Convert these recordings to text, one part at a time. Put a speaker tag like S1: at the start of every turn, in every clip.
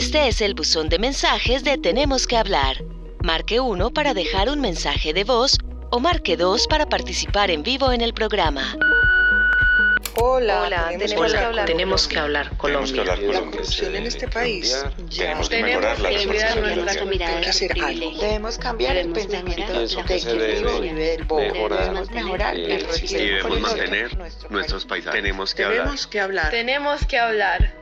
S1: Este es el buzón de mensajes de Tenemos que hablar. Marque 1 para dejar un mensaje de voz o marque 2 para participar en vivo en el programa.
S2: Hola, tenemos, que hablar.
S3: Tenemos que hablar Colombia.
S2: La corrupción en este país.
S4: Tenemos que mejorar la
S2: Hay que hacer algo. Debemos cambiar el pensamiento de que del Debemos mejorar
S4: y debemos mantener nuestros paisajes. Tenemos que hablar.
S2: Tenemos que hablar.
S3: Tenemos que hablar.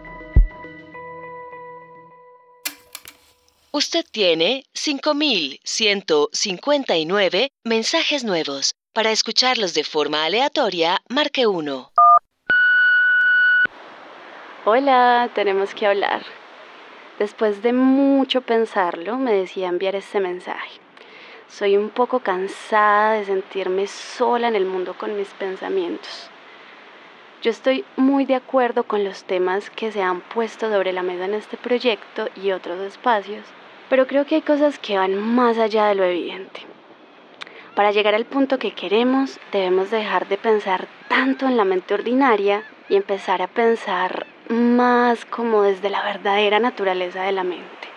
S1: Usted tiene 5.159 mensajes nuevos. Para escucharlos de forma aleatoria, marque 1.
S5: Hola, tenemos que hablar. Después de mucho pensarlo, me decidí enviar este mensaje. Soy un poco cansada de sentirme sola en el mundo con mis pensamientos. Yo estoy muy de acuerdo con los temas que se han puesto sobre la mesa en este proyecto y otros espacios, pero creo que hay cosas que van más allá de lo evidente. Para llegar al punto que queremos, debemos dejar de pensar tanto en la mente ordinaria y empezar a pensar más como desde la verdadera naturaleza de la mente.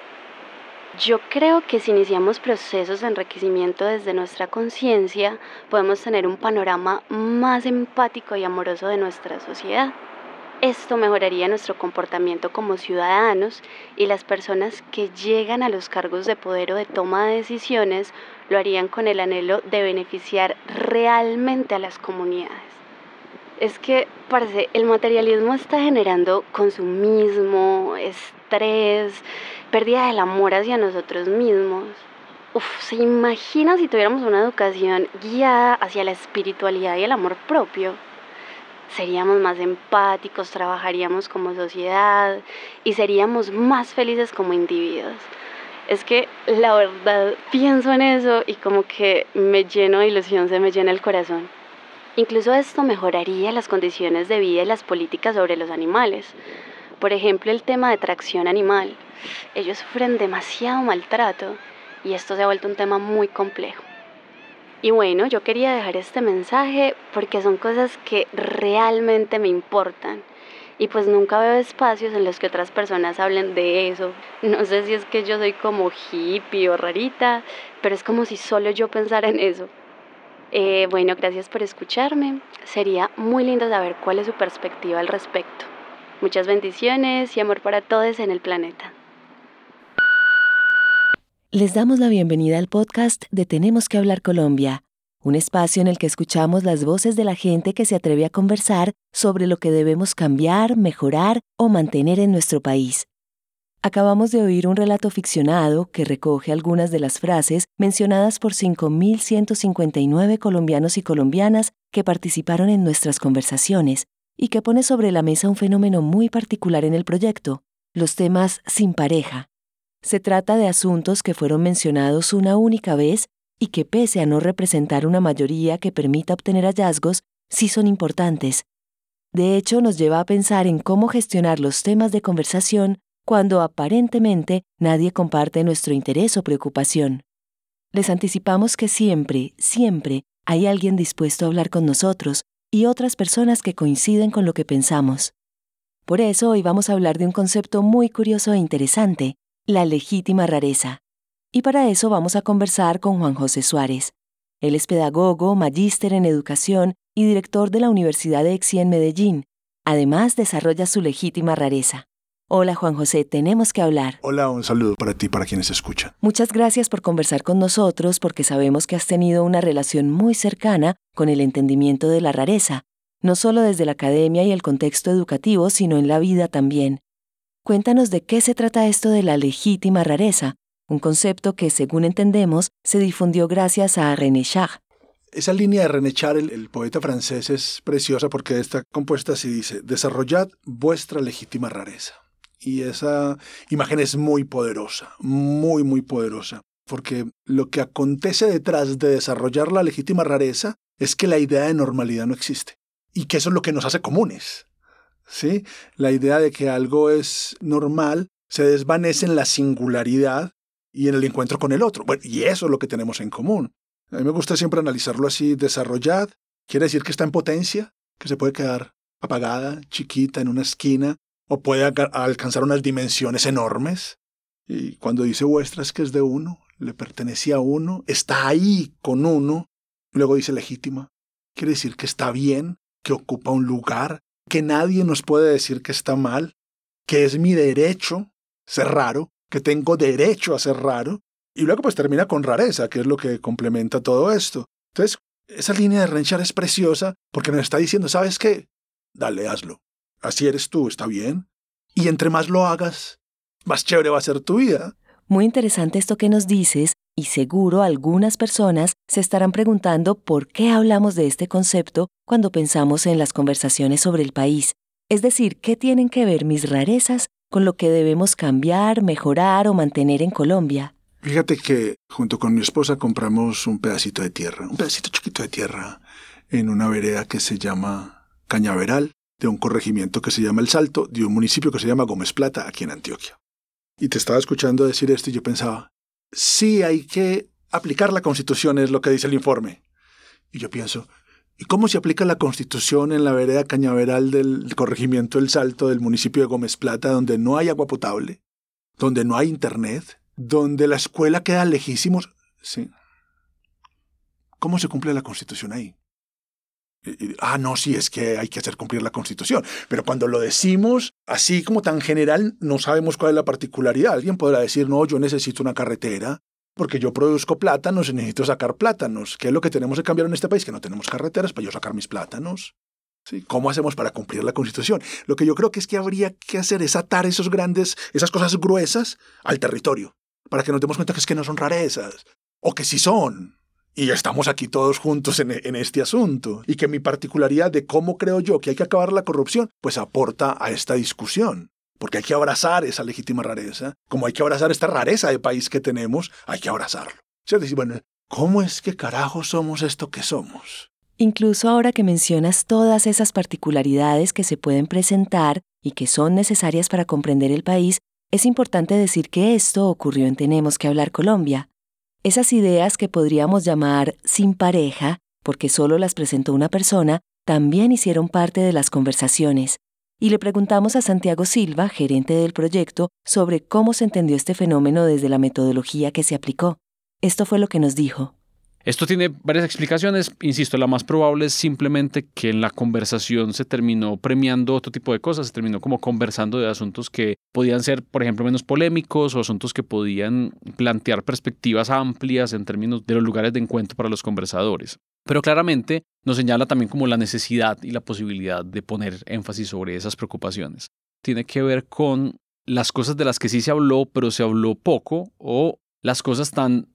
S5: Yo creo que si iniciamos procesos de enriquecimiento desde nuestra conciencia, podemos tener un panorama más empático y amoroso de nuestra sociedad. Esto mejoraría nuestro comportamiento como ciudadanos y las personas que llegan a los cargos de poder o de toma de decisiones lo harían con el anhelo de beneficiar realmente a las comunidades es que, parece, el materialismo está generando consumismo, estrés, pérdida del amor hacia nosotros mismos. Uf, ¿se imagina si tuviéramos una educación guiada hacia la espiritualidad y el amor propio? Seríamos más empáticos, trabajaríamos como sociedad y seríamos más felices como individuos. Es que la verdad pienso en eso y como que me lleno de ilusión, se me llena el corazón. Incluso esto mejoraría las condiciones de vida y las políticas sobre los animales. Por ejemplo, el tema de tracción animal. Ellos sufren demasiado maltrato y esto se ha vuelto un tema muy complejo. Y bueno, yo quería dejar este mensaje porque son cosas que realmente me importan. Y pues nunca veo espacios en los que otras personas hablen de eso. No sé si es que yo soy como hippie o rarita, pero es como si solo yo pensara en eso. Eh, bueno, gracias por escucharme. Sería muy lindo saber cuál es su perspectiva al respecto. Muchas bendiciones y amor para todos en el planeta.
S1: Les damos la bienvenida al podcast de Tenemos que hablar Colombia, un espacio en el que escuchamos las voces de la gente que se atreve a conversar sobre lo que debemos cambiar, mejorar o mantener en nuestro país. Acabamos de oír un relato ficcionado que recoge algunas de las frases mencionadas por 5.159 colombianos y colombianas que participaron en nuestras conversaciones y que pone sobre la mesa un fenómeno muy particular en el proyecto, los temas sin pareja. Se trata de asuntos que fueron mencionados una única vez y que pese a no representar una mayoría que permita obtener hallazgos, sí son importantes. De hecho, nos lleva a pensar en cómo gestionar los temas de conversación cuando aparentemente nadie comparte nuestro interés o preocupación. Les anticipamos que siempre, siempre hay alguien dispuesto a hablar con nosotros y otras personas que coinciden con lo que pensamos. Por eso hoy vamos a hablar de un concepto muy curioso e interesante, la legítima rareza. Y para eso vamos a conversar con Juan José Suárez. Él es pedagogo, magíster en educación y director de la Universidad de Exi en Medellín. Además, desarrolla su legítima rareza. Hola Juan José, tenemos que hablar.
S6: Hola, un saludo para ti, para quienes escuchan.
S1: Muchas gracias por conversar con nosotros porque sabemos que has tenido una relación muy cercana con el entendimiento de la rareza, no solo desde la academia y el contexto educativo, sino en la vida también. Cuéntanos de qué se trata esto de la legítima rareza, un concepto que, según entendemos, se difundió gracias a René Char.
S6: Esa línea de René Char, el, el, poeta francés, es preciosa porque está compuesta así, dice, desarrollad vuestra legítima rareza. Y esa imagen es muy poderosa, muy, muy poderosa, porque lo que acontece detrás de desarrollar la legítima rareza es que la idea de normalidad no existe y que eso es lo que nos hace comunes. ¿Sí? La idea de que algo es normal se desvanece en la singularidad y en el encuentro con el otro. Bueno, y eso es lo que tenemos en común. A mí me gusta siempre analizarlo así, desarrollad, quiere decir que está en potencia, que se puede quedar apagada, chiquita, en una esquina, o puede alcanzar unas dimensiones enormes. Y cuando dice vuestra es que es de uno, le pertenece a uno, está ahí con uno. Luego dice legítima. Quiere decir que está bien, que ocupa un lugar, que nadie nos puede decir que está mal, que es mi derecho ser raro, que tengo derecho a ser raro. Y luego pues termina con rareza, que es lo que complementa todo esto. Entonces, esa línea de Renchar es preciosa porque nos está diciendo, ¿sabes qué? Dale, hazlo. Así eres tú, está bien. Y entre más lo hagas, más chévere va a ser tu vida.
S1: Muy interesante esto que nos dices y seguro algunas personas se estarán preguntando por qué hablamos de este concepto cuando pensamos en las conversaciones sobre el país. Es decir, ¿qué tienen que ver mis rarezas con lo que debemos cambiar, mejorar o mantener en Colombia?
S6: Fíjate que junto con mi esposa compramos un pedacito de tierra, un pedacito chiquito de tierra en una vereda que se llama Cañaveral, de un corregimiento que se llama El Salto, de un municipio que se llama Gómez Plata, aquí en Antioquia. Y te estaba escuchando decir esto y yo pensaba, sí hay que aplicar la Constitución, es lo que dice el informe. Y yo pienso, ¿y cómo se aplica la Constitución en la vereda Cañaveral del corregimiento El Salto del municipio de Gómez Plata, donde no hay agua potable, donde no hay internet, donde la escuela queda lejísimos? Sí. ¿Cómo se cumple la Constitución ahí? Ah, no, sí, es que hay que hacer cumplir la Constitución. Pero cuando lo decimos así como tan general, no sabemos cuál es la particularidad. Alguien podrá decir, no, yo necesito una carretera porque yo produzco plátanos y necesito sacar plátanos. ¿Qué es lo que tenemos que cambiar en este país? Que no tenemos carreteras para yo sacar mis plátanos. ¿Cómo hacemos para cumplir la Constitución? Lo que yo creo que es que habría que hacer es atar esos grandes, esas cosas gruesas al territorio, para que nos demos cuenta que es que no son rarezas, o que sí son, y estamos aquí todos juntos en, este asunto. Y que mi particularidad de cómo creo yo que hay que acabar la corrupción, pues aporta a esta discusión. Porque hay que abrazar esa legítima rareza. Como hay que abrazar esta rareza de país que tenemos, hay que abrazarlo. Es decir, bueno, ¿cómo es que carajo somos esto que somos?
S1: Incluso ahora que mencionas todas esas particularidades que se pueden presentar y que son necesarias para comprender el país, es importante decir que esto ocurrió en Tenemos que hablar Colombia, esas ideas que podríamos llamar sin pareja, porque solo las presentó una persona, también hicieron parte de las conversaciones. Y le preguntamos a Santiago Silva, gerente del proyecto, sobre cómo se entendió este fenómeno desde la metodología que se aplicó. Esto fue lo que nos dijo.
S7: Esto tiene varias explicaciones. Insisto, la más probable es simplemente que en la conversación se terminó premiando otro tipo de cosas, se terminó como conversando de asuntos que podían ser, por ejemplo, menos polémicos o asuntos que podían plantear perspectivas amplias en términos de los lugares de encuentro para los conversadores. Pero claramente nos señala también como la necesidad y la posibilidad de poner énfasis sobre esas preocupaciones. Tiene que ver con las cosas de las que sí se habló, pero se habló poco, o las cosas tan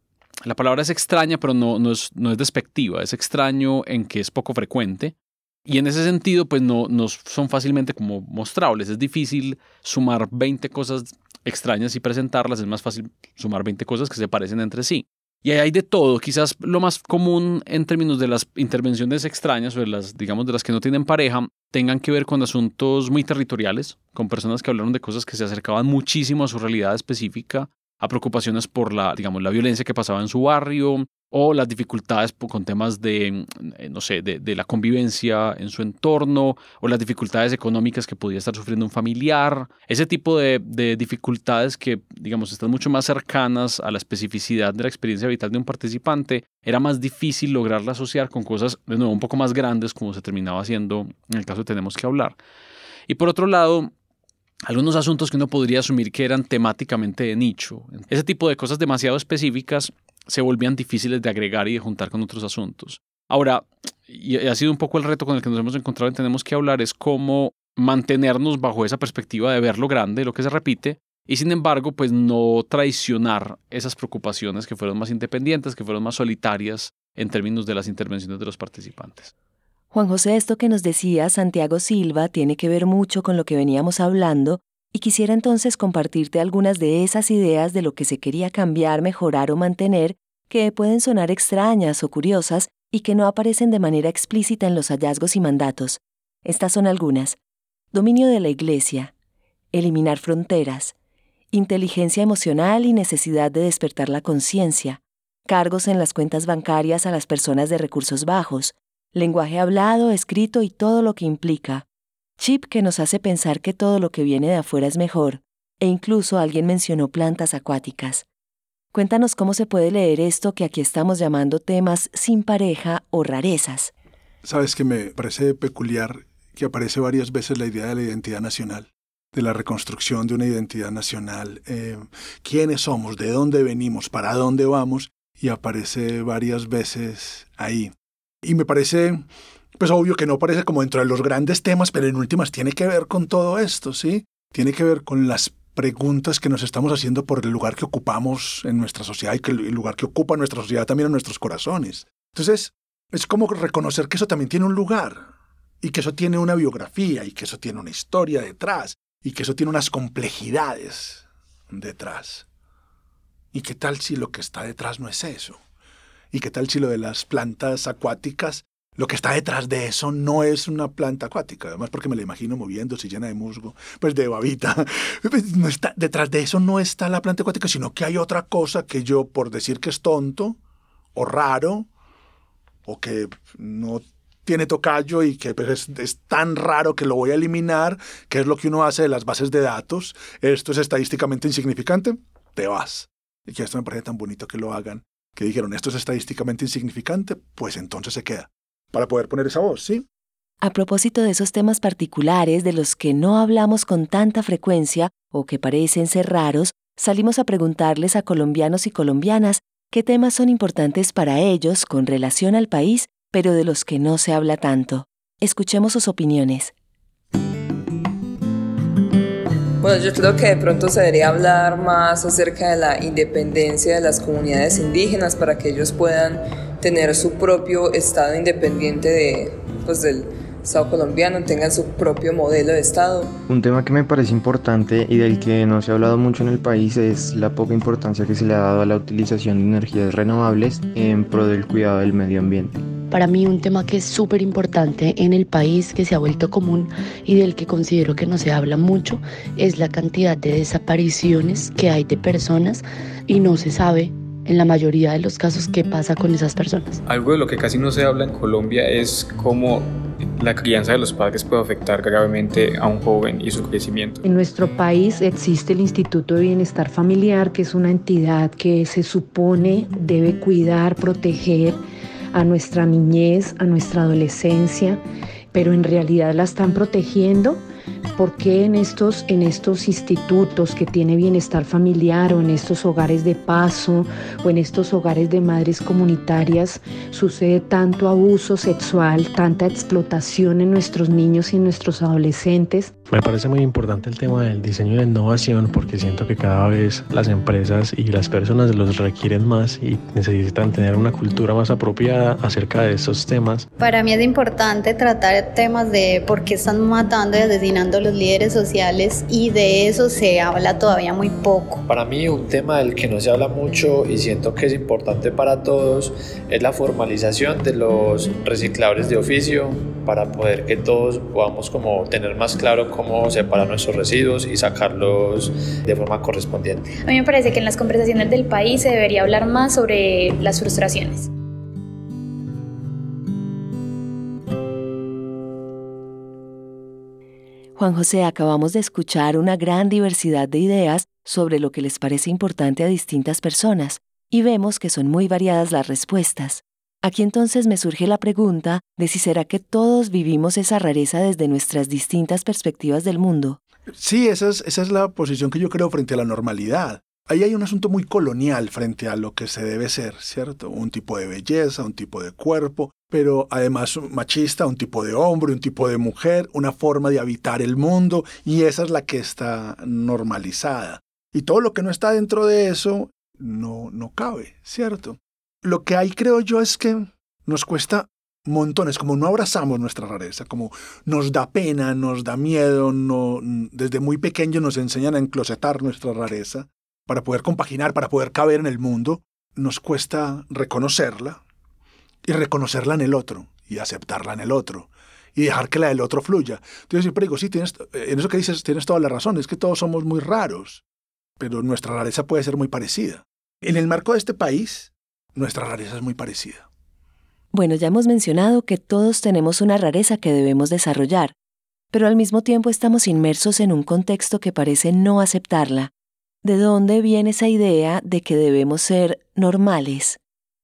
S7: la palabra es extraña, pero no, no, es, no es despectiva, es extraño en que es poco frecuente. Y en ese sentido, pues no, no son fácilmente como mostrables. Es difícil sumar 20 cosas extrañas y presentarlas. Es más fácil sumar 20 cosas que se parecen entre sí. Y hay de todo. Quizás lo más común en términos de las intervenciones extrañas o de las, digamos, de las que no tienen pareja, tengan que ver con asuntos muy territoriales, con personas que hablaron de cosas que se acercaban muchísimo a su realidad específica a preocupaciones por la, digamos, la violencia que pasaba en su barrio o las dificultades con temas de, eh, no sé, de, la convivencia en su entorno o las dificultades económicas que podía estar sufriendo un familiar. Ese tipo de, de dificultades que, digamos, están mucho más cercanas a la especificidad de la experiencia vital de un participante, era más difícil lograrla asociar con cosas, de nuevo, un poco más grandes como se terminaba haciendo en el caso de Tenemos que hablar. Y por otro lado, algunos asuntos que uno podría asumir que eran temáticamente de nicho. Ese tipo de cosas demasiado específicas se volvían difíciles de agregar y de juntar con otros asuntos. Ahora, y ha sido un poco el reto con el que nos hemos encontrado y tenemos que hablar, es cómo mantenernos bajo esa perspectiva de ver lo grande, lo que se repite, y sin embargo, pues no traicionar esas preocupaciones que fueron más independientes, que fueron más solitarias en términos de las intervenciones de los participantes.
S1: Juan José, esto que nos decía Santiago Silva tiene que ver mucho con lo que veníamos hablando y quisiera entonces compartirte algunas de esas ideas de lo que se quería cambiar, mejorar o mantener que pueden sonar extrañas o curiosas y que no aparecen de manera explícita en los hallazgos y mandatos. Estas son algunas. Dominio de la Iglesia. Eliminar fronteras. Inteligencia emocional y necesidad de despertar la conciencia. Cargos en las cuentas bancarias a las personas de recursos bajos lenguaje hablado, escrito y todo lo que implica, chip que nos hace pensar que todo lo que viene de afuera es mejor, e incluso alguien mencionó plantas acuáticas. Cuéntanos cómo se puede leer esto que aquí estamos llamando temas sin pareja o rarezas.
S6: Sabes que me parece peculiar que aparece varias veces la idea de la identidad nacional, de la reconstrucción de una identidad nacional, eh, quiénes somos, de dónde venimos, para dónde vamos, y aparece varias veces ahí. Y me parece, pues obvio que no aparece como dentro de los grandes temas, pero en últimas tiene que ver con todo esto, ¿sí? Tiene que ver con las preguntas que nos estamos haciendo por el lugar que ocupamos en nuestra sociedad y que el lugar que ocupa nuestra sociedad también en nuestros corazones. Entonces, es como reconocer que eso también tiene un lugar y que eso tiene una biografía y que eso tiene una historia detrás y que eso tiene unas complejidades detrás. ¿Y qué tal si lo que está detrás no es eso? ¿Y qué tal si lo de las plantas acuáticas lo que está detrás de eso no es una planta acuática, además porque me la imagino moviéndose llena de musgo, pues de babita. Pues no está, detrás de eso no está la planta acuática, sino que hay otra cosa que yo, por decir que es tonto o raro, o que no tiene tocayo y que pues, es, es, tan raro que lo voy a eliminar, que es lo que uno hace de las bases de datos, esto es estadísticamente insignificante, te vas. Y que esto me parece tan bonito que lo hagan, que dijeron, esto es estadísticamente insignificante, pues entonces se queda para poder poner esa voz, ¿sí?
S1: A propósito de esos temas particulares de los que no hablamos con tanta frecuencia o que parecen ser raros, salimos a preguntarles a colombianos y colombianas qué temas son importantes para ellos con relación al país, pero de los que no se habla tanto. Escuchemos sus opiniones.
S8: Bueno, yo creo que de pronto se debería hablar más acerca de la independencia de las comunidades indígenas para que ellos puedan tener su propio Estado independiente de, pues, del Estado colombiano, tengan su propio modelo de Estado.
S9: Un tema que me parece importante y del que no se ha hablado mucho en el país es la poca importancia que se le ha dado a la utilización de energías renovables en pro del cuidado del medio ambiente.
S10: Para mí un tema que es súper importante en el país, que se ha vuelto común y del que considero que no se habla mucho, es la cantidad de desapariciones que hay de personas y no se sabe en la mayoría de los casos qué pasa con esas personas.
S11: Algo de lo que casi no se habla en Colombia es cómo la crianza de los padres puede afectar gravemente a un joven y su crecimiento.
S12: En nuestro país existe el Instituto de Bienestar Familiar, que es una entidad que se supone debe cuidar, proteger a nuestra niñez, a nuestra adolescencia, pero en realidad la están protegiendo ¿Por qué en estos, en estos institutos que tiene bienestar familiar o en estos hogares de paso o en estos hogares de madres comunitarias sucede tanto abuso sexual, tanta explotación en nuestros niños y en nuestros adolescentes?
S13: Me parece muy importante el tema del diseño y la innovación porque siento que cada vez las empresas y las personas los requieren más y necesitan tener una cultura más apropiada acerca de estos temas.
S14: Para mí es importante tratar temas de por qué están matando y asesinando los líderes sociales y de eso se habla todavía muy poco.
S15: Para mí un tema del que no se habla mucho y siento que es importante para todos es la formalización de los recicladores de oficio para poder que todos podamos como tener más claro cómo separar nuestros residuos y sacarlos de forma correspondiente.
S16: A mí me parece que en las conversaciones del país se debería hablar más sobre las frustraciones.
S1: Juan José, acabamos de escuchar una gran diversidad de ideas sobre lo que les parece importante a distintas personas y vemos que son muy variadas las respuestas. Aquí entonces me surge la pregunta de si será que todos vivimos esa rareza desde nuestras distintas perspectivas del mundo.
S6: Sí, esa es, esa es la posición que yo creo frente a la normalidad. Ahí hay un asunto muy colonial frente a lo que se debe ser, ¿cierto? Un tipo de belleza, un tipo de cuerpo, pero además machista, un tipo de hombre, un tipo de mujer, una forma de habitar el mundo, y esa es la que está normalizada. Y todo lo que no está dentro de eso no, no cabe, ¿cierto? Lo que hay, creo yo, es que nos cuesta montones, como no abrazamos nuestra rareza, como nos da pena, nos da miedo, no, desde muy pequeño nos enseñan a enclosetar nuestra rareza para poder compaginar, para poder caber en el mundo, nos cuesta reconocerla y reconocerla en el otro y aceptarla en el otro y dejar que la del otro fluya. Entonces siempre digo, sí, tienes, en eso que dices tienes toda la razón, es que todos somos muy raros, pero nuestra rareza puede ser muy parecida. En el marco de este país, nuestra rareza es muy parecida.
S1: Bueno, ya hemos mencionado que todos tenemos una rareza que debemos desarrollar, pero al mismo tiempo estamos inmersos en un contexto que parece no aceptarla. ¿De dónde viene esa idea de que debemos ser normales?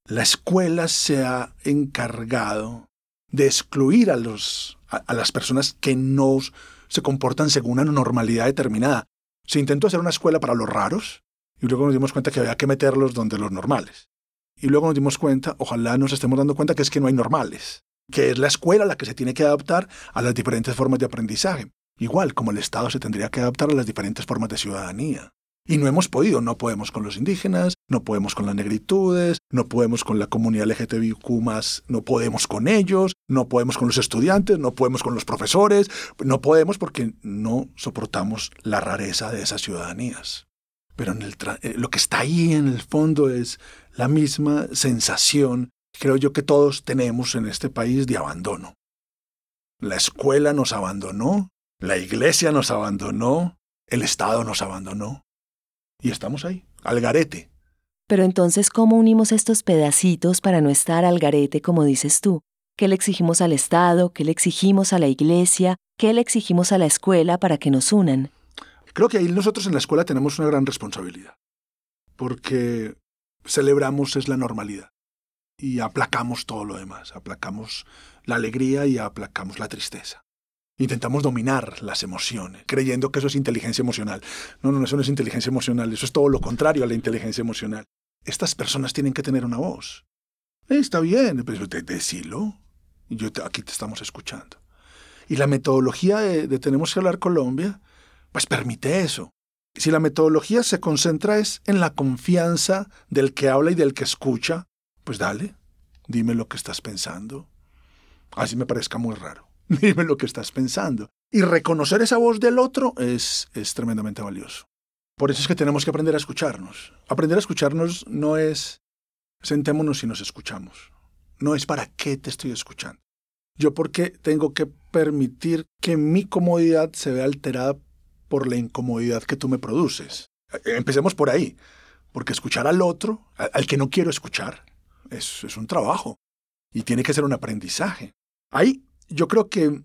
S6: La escuela se ha encargado de excluir a, las personas que no se comportan según una normalidad determinada. Se intentó hacer una escuela para los raros y luego nos dimos cuenta que había que meterlos donde los normales. Y luego nos dimos cuenta, ojalá nos estemos dando cuenta que es que no hay normales, que es la escuela la que se tiene que adaptar a las diferentes formas de aprendizaje, igual como el Estado se tendría que adaptar a las diferentes formas de ciudadanía. Y no hemos podido, no podemos con los indígenas, no podemos con las negritudes, no podemos con la comunidad LGTBIQ no podemos con ellos, no podemos con los estudiantes, no podemos con los profesores, no podemos porque no soportamos la rareza de esas ciudadanías. Pero eh, lo que está ahí en el fondo es la misma sensación, creo yo, que todos tenemos en este país de abandono. La escuela nos abandonó, la iglesia nos abandonó, el Estado nos abandonó. Y estamos ahí, al garete.
S1: Pero entonces, ¿cómo unimos estos pedacitos para no estar al garete, como dices tú? ¿Qué le exigimos al Estado? ¿Qué le exigimos a la Iglesia? ¿Qué le exigimos a la escuela para que nos unan?
S6: Creo que ahí nosotros en la escuela tenemos una gran responsabilidad, porque celebramos es la normalidad y aplacamos todo lo demás, aplacamos la alegría y aplacamos la tristeza. Intentamos dominar las emociones, creyendo que eso es inteligencia emocional. No, no, eso no es inteligencia emocional, eso es todo lo contrario a la inteligencia emocional. Estas personas tienen que tener una voz. Eh, está bien, pero decilo. Yo aquí te estamos escuchando. Y la metodología de, de Tenemos que hablar Colombia, pues permite eso. Si la metodología se concentra es en la confianza del que habla y del que escucha, pues dale, dime lo que estás pensando. Así me parezca muy raro. Dime lo que estás pensando. Y reconocer esa voz del otro es, es tremendamente valioso. Por eso es que tenemos que aprender a escucharnos. Aprender a escucharnos no es sentémonos y nos escuchamos. No es para qué te estoy escuchando. Yo porque tengo que permitir que mi comodidad se vea alterada por la incomodidad que tú me produces. Empecemos por ahí, porque escuchar al otro, al que no quiero escuchar, es, es un trabajo y tiene que ser un aprendizaje. Hay yo creo que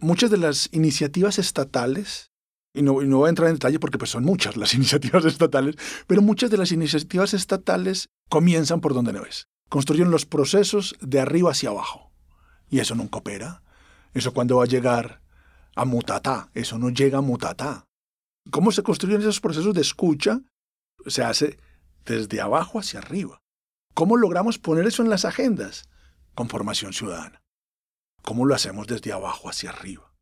S6: muchas de las iniciativas estatales, y no, voy a entrar en detalle porque pues son muchas las iniciativas estatales, pero muchas de las iniciativas estatales comienzan por donde no es. Construyen los procesos de arriba hacia abajo. Y eso nunca opera. Eso cuando va a llegar a mutatá. Eso no llega a mutatá. ¿Cómo se construyen esos procesos de escucha? Se hace desde abajo hacia arriba. ¿Cómo logramos poner eso en las agendas? Con formación ciudadana. ¿Cómo lo hacemos desde abajo hacia arriba?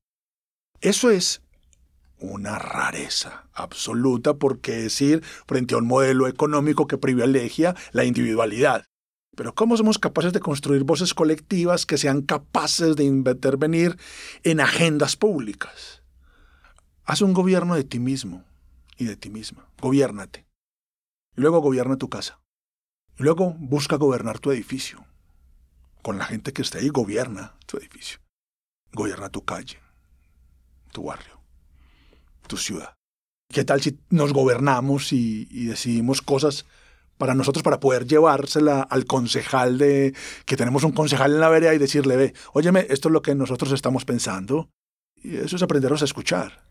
S6: Eso es una rareza absoluta porque decir frente a un modelo económico que privilegia la individualidad. Pero ¿cómo somos capaces de construir voces colectivas que sean capaces de intervenir en agendas públicas? Haz un gobierno de ti mismo y de ti misma. Gobiérnate. Y luego gobierna tu casa. Y luego busca gobernar tu edificio con la gente que está ahí, gobierna tu edificio, gobierna tu calle, tu barrio, tu ciudad. ¿Qué tal si nos gobernamos y, decidimos cosas para nosotros para poder llevársela al concejal de que tenemos un concejal en la vereda y decirle, ve, óyeme, esto es lo que nosotros estamos pensando. Y eso es aprendernos a escuchar.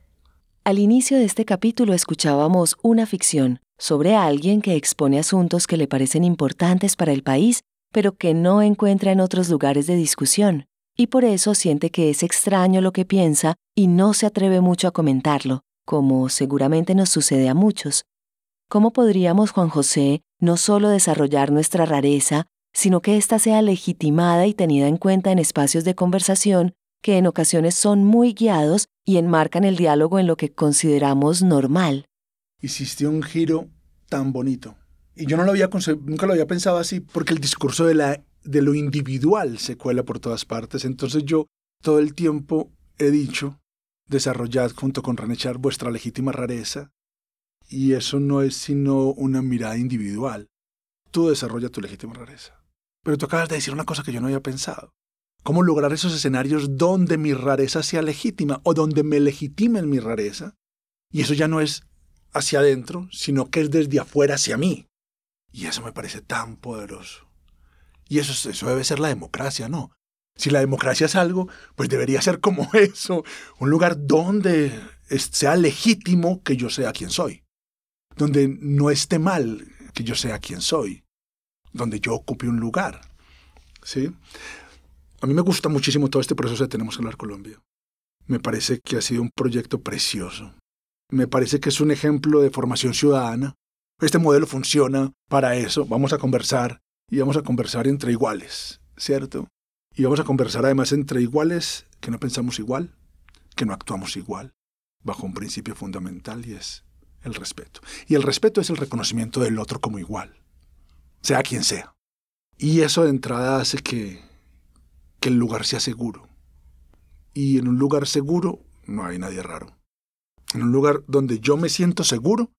S1: Al inicio de este capítulo escuchábamos una ficción sobre alguien que expone asuntos que le parecen importantes para el país pero que no encuentra en otros lugares de discusión, y por eso siente que es extraño lo que piensa y no se atreve mucho a comentarlo, como seguramente nos sucede a muchos. ¿Cómo podríamos, Juan José, no solo desarrollar nuestra rareza, sino que ésta sea legitimada y tenida en cuenta en espacios de conversación que en ocasiones son muy guiados y enmarcan el diálogo en lo que consideramos normal?
S6: Hiciste un giro tan bonito y yo no lo había nunca lo había pensado así, porque el discurso de, la, de lo individual se cuela por todas partes. Entonces yo todo el tiempo he dicho, desarrollad junto con Ranechar vuestra legítima rareza, y eso no es sino una mirada individual. Tú desarrolla tu legítima rareza. Pero tú acabas de decir una cosa que yo no había pensado. ¿Cómo lograr esos escenarios donde mi rareza sea legítima o donde me legitimen mi rareza? Y eso ya no es hacia adentro, sino que es desde afuera hacia mí. Y eso me parece tan poderoso. Y eso, eso debe ser la democracia, ¿no? Si la democracia es algo, pues debería ser como eso, un lugar donde sea legítimo que yo sea quien soy, donde no esté mal que yo sea quien soy, donde yo ocupe un lugar. ¿sí? A mí me gusta muchísimo todo este proceso de Tenemos que hablar Colombia. Me parece que ha sido un proyecto precioso. Me parece que es un ejemplo de formación ciudadana. Este modelo funciona para eso. Vamos a conversar y vamos a conversar entre iguales, ¿cierto? Y vamos a conversar además entre iguales que no pensamos igual, que no actuamos igual, bajo un principio fundamental y es el respeto. Y el respeto es el reconocimiento del otro como igual, sea quien sea. Y eso de entrada hace que, que el lugar sea seguro. Y en un lugar seguro no hay nadie raro. En un lugar donde yo me siento seguro,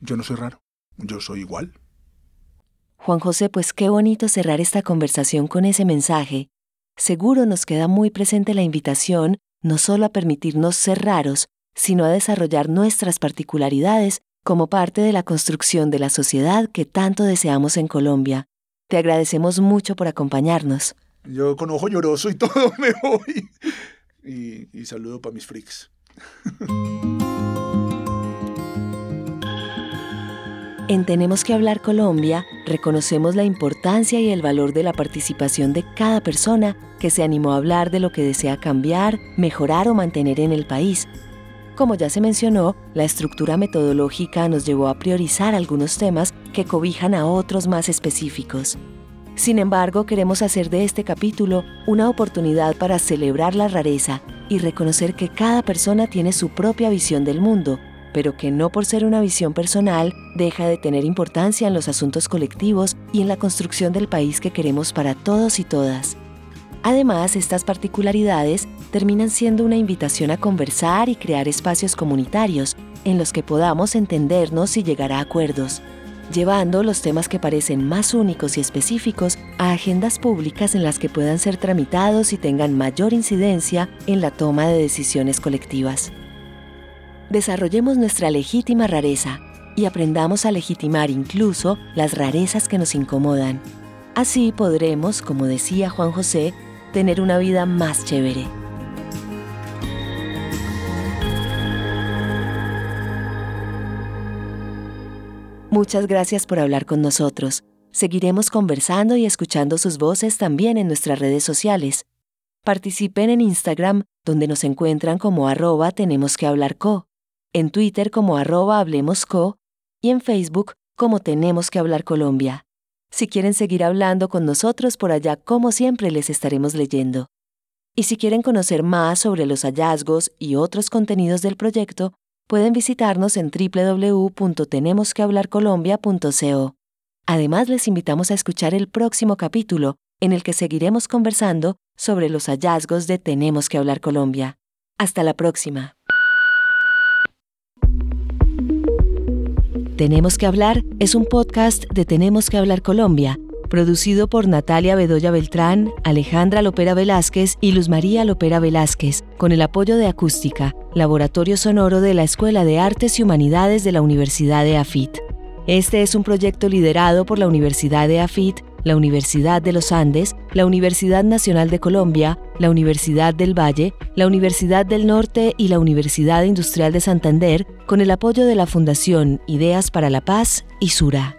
S6: yo no soy raro, yo soy igual.
S1: Juan José, pues qué bonito cerrar esta conversación con ese mensaje. Seguro nos queda muy presente la invitación no solo a permitirnos ser raros, sino a desarrollar nuestras particularidades como parte de la construcción de la sociedad que tanto deseamos en Colombia. Te agradecemos mucho por acompañarnos.
S6: Yo con ojo lloroso y todo me voy. Y, y saludo para mis freaks.
S1: En Tenemos que hablar Colombia, reconocemos la importancia y el valor de la participación de cada persona que se animó a hablar de lo que desea cambiar, mejorar o mantener en el país. Como ya se mencionó, la estructura metodológica nos llevó a priorizar algunos temas que cobijan a otros más específicos. Sin embargo, queremos hacer de este capítulo una oportunidad para celebrar la rareza y reconocer que cada persona tiene su propia visión del mundo pero que no por ser una visión personal deja de tener importancia en los asuntos colectivos y en la construcción del país que queremos para todos y todas. Además, estas particularidades terminan siendo una invitación a conversar y crear espacios comunitarios en los que podamos entendernos y llegar a acuerdos, llevando los temas que parecen más únicos y específicos a agendas públicas en las que puedan ser tramitados y tengan mayor incidencia en la toma de decisiones colectivas desarrollemos nuestra legítima rareza y aprendamos a legitimar incluso las rarezas que nos incomodan. Así podremos, como decía Juan José, tener una vida más chévere. Muchas gracias por hablar con nosotros. Seguiremos conversando y escuchando sus voces también en nuestras redes sociales. Participen en Instagram, donde nos encuentran como arroba tenemos que hablar co en Twitter como arroba hablemosco y en Facebook como Tenemos que hablar Colombia. Si quieren seguir hablando con nosotros por allá, como siempre les estaremos leyendo. Y si quieren conocer más sobre los hallazgos y otros contenidos del proyecto, pueden visitarnos en www.tenemosquehablarcolombia.co. Además, les invitamos a escuchar el próximo capítulo, en el que seguiremos conversando sobre los hallazgos de Tenemos que hablar Colombia. Hasta la próxima. Tenemos que hablar es un podcast de Tenemos que hablar Colombia, producido por Natalia Bedoya Beltrán, Alejandra Lopera Velázquez y Luz María Lopera Velázquez, con el apoyo de Acústica, Laboratorio Sonoro de la Escuela de Artes y Humanidades de la Universidad de AFIT. Este es un proyecto liderado por la Universidad de AFIT la Universidad de los Andes, la Universidad Nacional de Colombia, la Universidad del Valle, la Universidad del Norte y la Universidad Industrial de Santander, con el apoyo de la Fundación Ideas para la Paz y Sura.